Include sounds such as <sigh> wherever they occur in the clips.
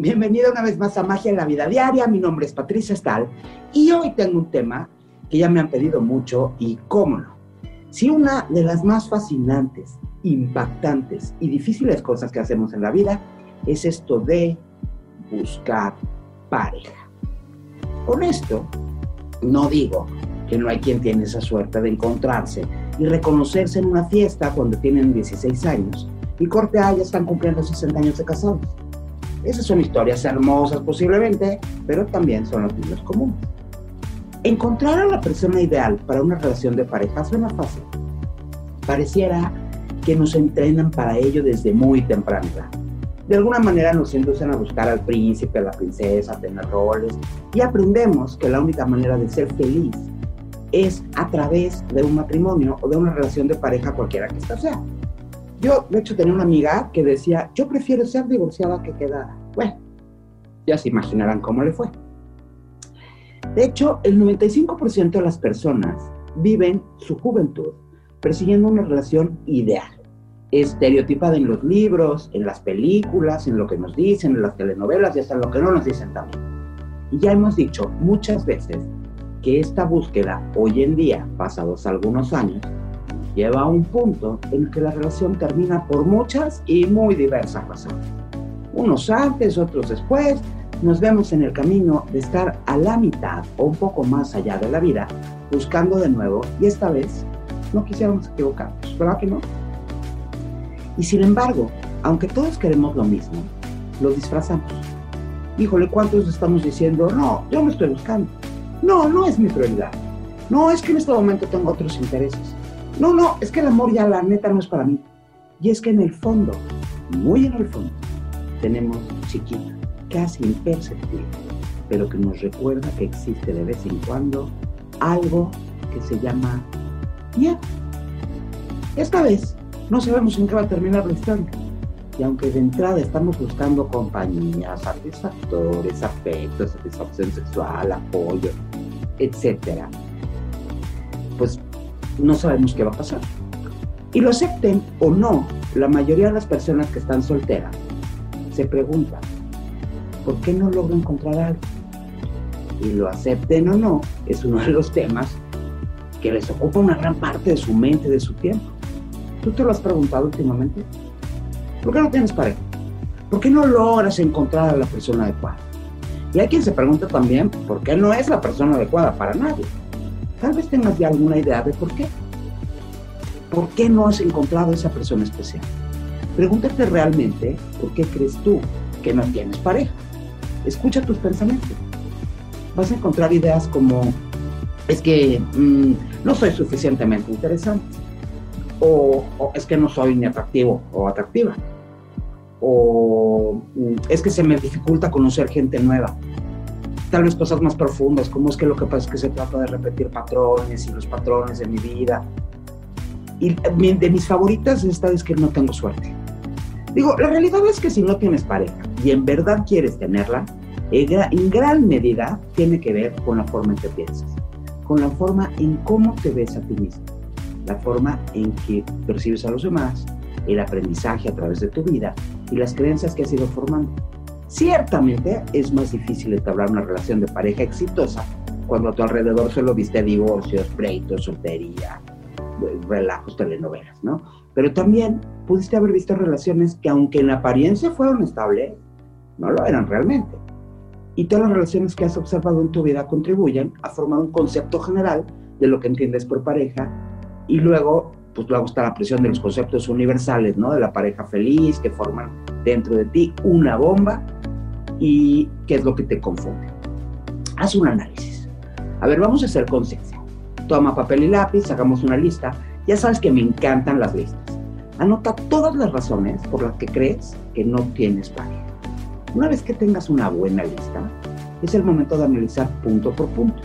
Bienvenida una vez más a Magia en la Vida Diaria. Mi nombre es Patricia Stahl y hoy tengo un tema que ya me han pedido mucho y cómo no. Si una de las más fascinantes, impactantes y difíciles cosas que hacemos en la vida es esto de buscar pareja. Con esto, no digo que no hay quien tiene esa suerte de encontrarse y reconocerse en una fiesta cuando tienen 16 años y corte A ya están cumpliendo 60 años de casados. Esas son historias hermosas posiblemente, pero también son los niños comunes. Encontrar a la persona ideal para una relación de pareja suena fácil. Pareciera que nos entrenan para ello desde muy temprana edad. De alguna manera nos inducen a buscar al príncipe, a la princesa, a tener roles y aprendemos que la única manera de ser feliz es a través de un matrimonio o de una relación de pareja cualquiera que esta sea. Yo, de hecho, tenía una amiga que decía, yo prefiero ser divorciada que quedada. Ya se imaginarán cómo le fue. De hecho, el 95% de las personas viven su juventud persiguiendo una relación ideal, estereotipada en los libros, en las películas, en lo que nos dicen, en las telenovelas y hasta en lo que no nos dicen también. Y ya hemos dicho muchas veces que esta búsqueda hoy en día, pasados algunos años, lleva a un punto en que la relación termina por muchas y muy diversas razones. Unos antes, otros después, nos vemos en el camino de estar a la mitad o un poco más allá de la vida, buscando de nuevo y esta vez no quisiéramos equivocarnos, ¿verdad que no? Y sin embargo, aunque todos queremos lo mismo, lo disfrazamos. Híjole, ¿cuántos estamos diciendo, no, yo me estoy buscando? No, no es mi prioridad. No, es que en este momento tengo otros intereses. No, no, es que el amor ya la neta no es para mí. Y es que en el fondo, muy en el fondo, tenemos chiquito, casi imperceptible, pero que nos recuerda que existe de vez en cuando algo que se llama miedo. Esta vez no sabemos en qué va a terminar la historia. Y aunque de entrada estamos buscando compañía, satisfactores, afecto, satisfacción sexual, apoyo, etcétera, pues no sabemos qué va a pasar. Y lo acepten o no, la mayoría de las personas que están solteras se preguntan, ¿por qué no logro encontrar algo? Y lo acepten o no, es uno de los temas que les ocupa una gran parte de su mente, de su tiempo. ¿Tú te lo has preguntado últimamente? ¿Por qué no tienes pareja? ¿Por qué no logras encontrar a la persona adecuada? Y hay quien se pregunta también, ¿por qué no es la persona adecuada para nadie? Tal vez tengas ya alguna idea de por qué. ¿Por qué no has encontrado a esa persona especial? Pregúntate realmente por qué crees tú que no tienes pareja. Escucha tus pensamientos. Vas a encontrar ideas como, es que mm, no soy suficientemente interesante, o, es que no soy ni atractivo o atractiva, o mm, es que se me dificulta conocer gente nueva, tal vez cosas más profundas, como es que lo que pasa es que se trata de repetir patrones y los patrones de mi vida. Y de mis favoritas esta vez que no tengo suerte. Digo, la realidad es que si no tienes pareja y en verdad quieres tenerla, en gran medida tiene que ver con la forma en que piensas, con la forma en cómo te ves a ti mismo, la forma en que percibes a los demás, el aprendizaje a través de tu vida y las creencias que has ido formando. Ciertamente es más difícil entablar una relación de pareja exitosa cuando a tu alrededor solo viste divorcios, pleitos, soltería, relajos, telenovelas, ¿no? Pero también pudiste haber visto relaciones que aunque en apariencia fueron estables, no lo eran realmente. Y todas las relaciones que has observado en tu vida contribuyen a formar un concepto general de lo que entiendes por pareja y luego, pues luego está la presión de los conceptos universales, ¿no? De la pareja feliz que forman dentro de ti una bomba y qué es lo que te confunde. Haz un análisis. A ver, vamos a hacer conciencia. Toma papel y lápiz, hagamos una lista. Ya sabes que me encantan las listas. Anota todas las razones por las que crees que no tienes pareja. Una vez que tengas una buena lista, es el momento de analizar punto por punto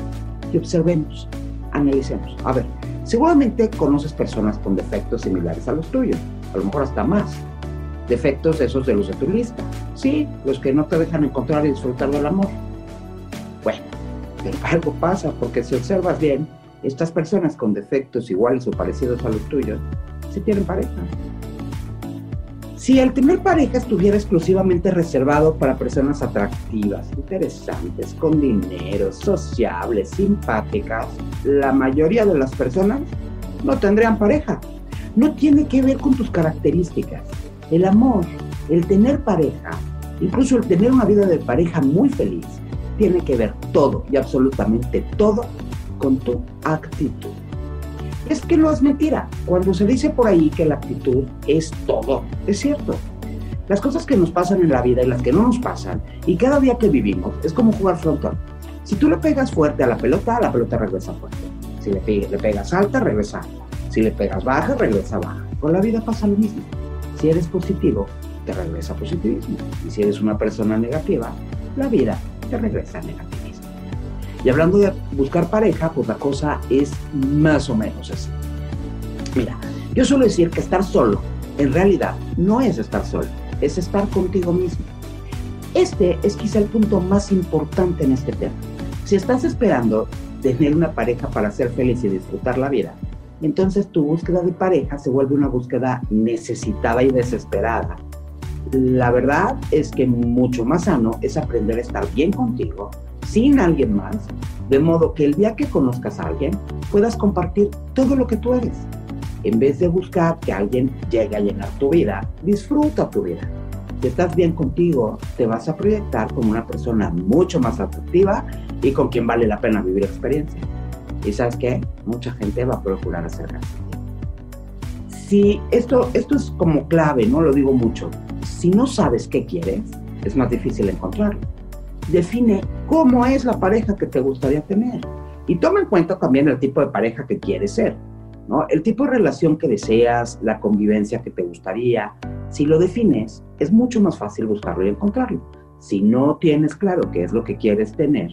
y observemos, analicemos. A ver, seguramente conoces personas con defectos similares a los tuyos, a lo mejor hasta más defectos esos de los de tu lista. Sí, los que no te dejan encontrar y disfrutar del amor. Bueno, pero <laughs> algo pasa, porque si observas bien, estas personas con defectos iguales o parecidos a los tuyos, se tienen pareja. Si el tener pareja estuviera exclusivamente reservado para personas atractivas, interesantes, con dinero, sociables, simpáticas, la mayoría de las personas no tendrían pareja. No tiene que ver con tus características. El amor, el tener pareja, incluso el tener una vida de pareja muy feliz, tiene que ver todo y absolutamente todo con tu actitud es que no es mentira. Cuando se dice por ahí que la actitud es todo, es cierto. Las cosas que nos pasan en la vida y las que no nos pasan, y cada día que vivimos, es como jugar frontón. Si tú le pegas fuerte a la pelota, la pelota regresa fuerte. Si le, pegas alta, regresa alta. Si le pegas baja, regresa baja. Con la vida pasa lo mismo. Si eres positivo, te regresa positivismo. Y si eres una persona negativa, la vida te regresa negativa. Y hablando de buscar pareja, pues la cosa es más o menos así. Mira, yo suelo decir que estar solo, en realidad, no es estar solo, es estar contigo mismo. Este es quizá el punto más importante en este tema. Si estás esperando tener una pareja para ser feliz y disfrutar la vida, entonces tu búsqueda de pareja se vuelve una búsqueda necesitada y desesperada. La verdad es que mucho más sano es aprender a estar bien contigo, sin alguien más, de modo que el día que conozcas a alguien puedas compartir todo lo que tú eres. En vez de buscar que alguien llegue a llenar tu vida, disfruta tu vida. Si estás bien contigo, te vas a proyectar como una persona mucho más atractiva y con quien vale la pena vivir experiencia. Y sabes qué? Mucha gente va a procurar acercarse. Si esto, esto es como clave, no lo digo mucho. Si no sabes qué quieres, es más difícil encontrarlo define cómo es la pareja que te gustaría tener. Y toma en cuenta también el tipo de pareja que quieres ser, ¿no? El tipo de relación que deseas, la convivencia que te gustaría. Si lo defines, es mucho más fácil buscarlo y encontrarlo. Si no tienes claro qué es lo que quieres tener,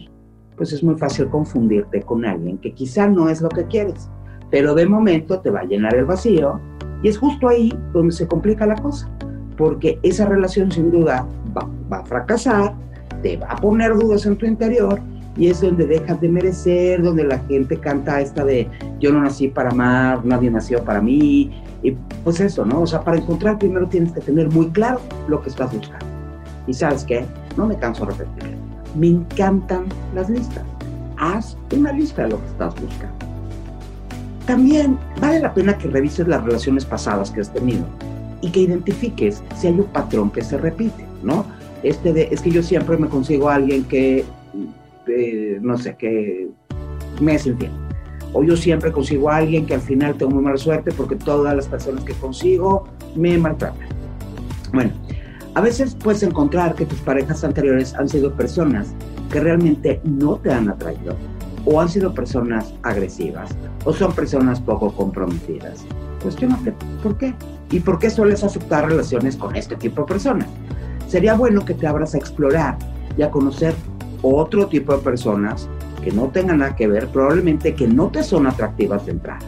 pues es muy fácil confundirte con alguien que quizá no es lo que quieres, pero de momento te va a llenar el vacío y es justo ahí donde se complica la cosa, porque esa relación sin duda va, va a fracasar, te va a poner dudas en tu interior y es donde dejas de merecer, donde la gente canta esta de yo no nací para amar, nadie nació para mí, y pues eso, ¿no? O sea, para encontrar primero tienes que tener muy claro lo que estás buscando. Y sabes qué, no me canso de repetir, me encantan las listas. Haz una lista de lo que estás buscando. También vale la pena que revises las relaciones pasadas que has tenido y que identifiques si hay un patrón que se repite, ¿no? Este de, es que yo siempre me consigo a alguien que, eh, no sé, que me es. O yo siempre consigo a alguien que al final tengo muy mala suerte porque todas las personas que consigo me maltratan. Bueno, a veces puedes encontrar que tus parejas anteriores han sido personas que realmente no te han atraído, o han sido personas agresivas, o son personas poco comprometidas. Cuestiónate, ¿por qué? ¿Y por qué sueles aceptar relaciones con este tipo de personas? Sería bueno que te abras a explorar y a conocer otro tipo de personas que no tengan nada que ver, probablemente que no te son atractivas de entrada.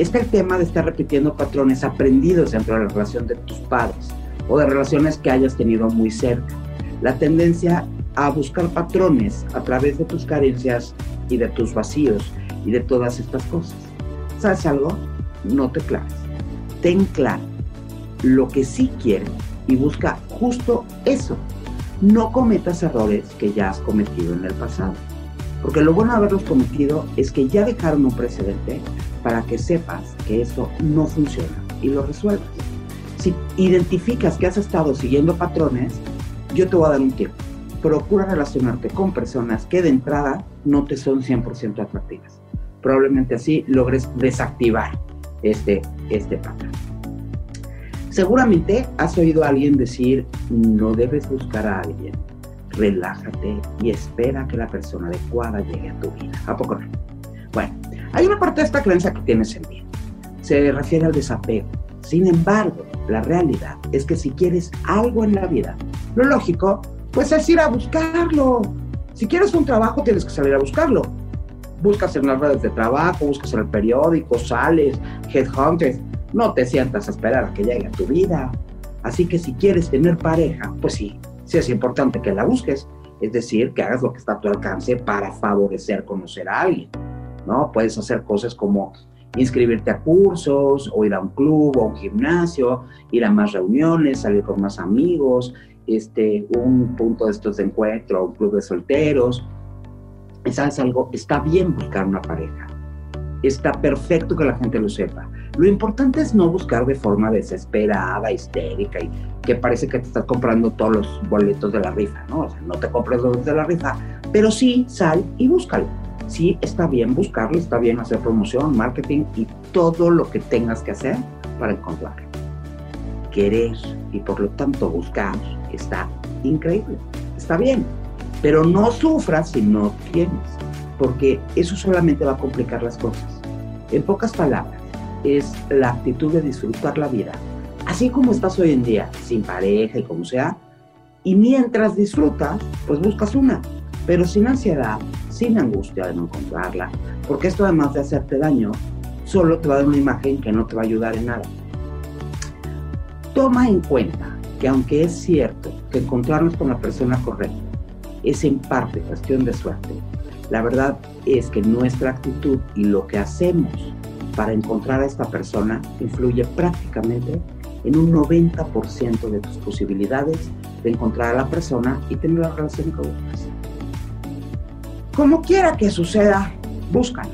Está el tema de estar repitiendo patrones aprendidos dentro de la relación de tus padres o de relaciones que hayas tenido muy cerca. La tendencia a buscar patrones a través de tus carencias y de tus vacíos y de todas estas cosas. ¿Sabes algo? No te claves. Ten claro lo que sí quieres y busca justo eso. No cometas errores que ya has cometido en el pasado. Porque lo bueno de haberlos cometido es que ya dejaron un precedente para que sepas que eso no funciona y lo resuelvas. Si identificas que has estado siguiendo patrones, yo te voy a dar un tiempo. Procura relacionarte con personas que de entrada no te son 100% atractivas. Probablemente así logres desactivar este, este patrón. Seguramente has oído a alguien decir, no debes buscar a alguien, relájate y espera que la persona adecuada llegue a tu vida. ¿A poco no? Bueno, hay una parte de esta creencia que tienes en mí. Se refiere al desapego. Sin embargo, la realidad es que si quieres algo en la vida, lo lógico, pues es ir a buscarlo. Si quieres un trabajo, tienes que salir a buscarlo. Buscas en las redes de trabajo, buscas en el periódico, sales, headhunters no te sientas a esperar a que llegue a tu vida. Así que si quieres tener pareja, pues sí, sí es importante que la busques. Es decir, que hagas lo que está a tu alcance para favorecer conocer a alguien. ¿no? Puedes hacer cosas como inscribirte a cursos o ir a un club o un gimnasio, ir a más reuniones, salir con más amigos, este, un punto de estos de encuentro, un club de solteros. ¿Sabes algo? Está bien buscar una pareja. Está perfecto que la gente lo sepa. Lo importante es no buscar de forma desesperada, histérica y que parece que te estás comprando todos los boletos de la rifa, ¿no? O sea, no te compres los boletos de la rifa, pero sí sal y búscalo. Sí está bien buscarlo, está bien hacer promoción, marketing y todo lo que tengas que hacer para encontrarlo. Querer y por lo tanto buscar está increíble, está bien, pero no sufras si no tienes, porque eso solamente va a complicar las cosas. En pocas palabras, es la actitud de disfrutar la vida, así como estás hoy en día, sin pareja y como sea, y mientras disfrutas, pues buscas una, pero sin ansiedad, sin angustia de no encontrarla, porque esto además de hacerte daño, solo te va a dar una imagen que no te va a ayudar en nada. Toma en cuenta que aunque es cierto que encontrarnos con la persona correcta es en parte cuestión de suerte, la verdad es que nuestra actitud y lo que hacemos para encontrar a esta persona influye prácticamente en un 90% de tus posibilidades de encontrar a la persona y tener la relación que buscas. Como quiera que suceda, búscalo.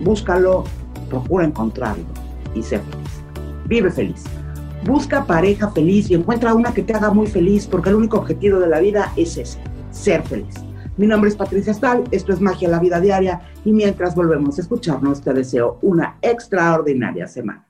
Búscalo, procura encontrarlo y ser feliz. Vive feliz. Busca pareja feliz y encuentra una que te haga muy feliz porque el único objetivo de la vida es ese, ser feliz. Mi nombre es Patricia Stahl, esto es Magia la Vida Diaria y mientras volvemos a escucharnos te deseo una extraordinaria semana.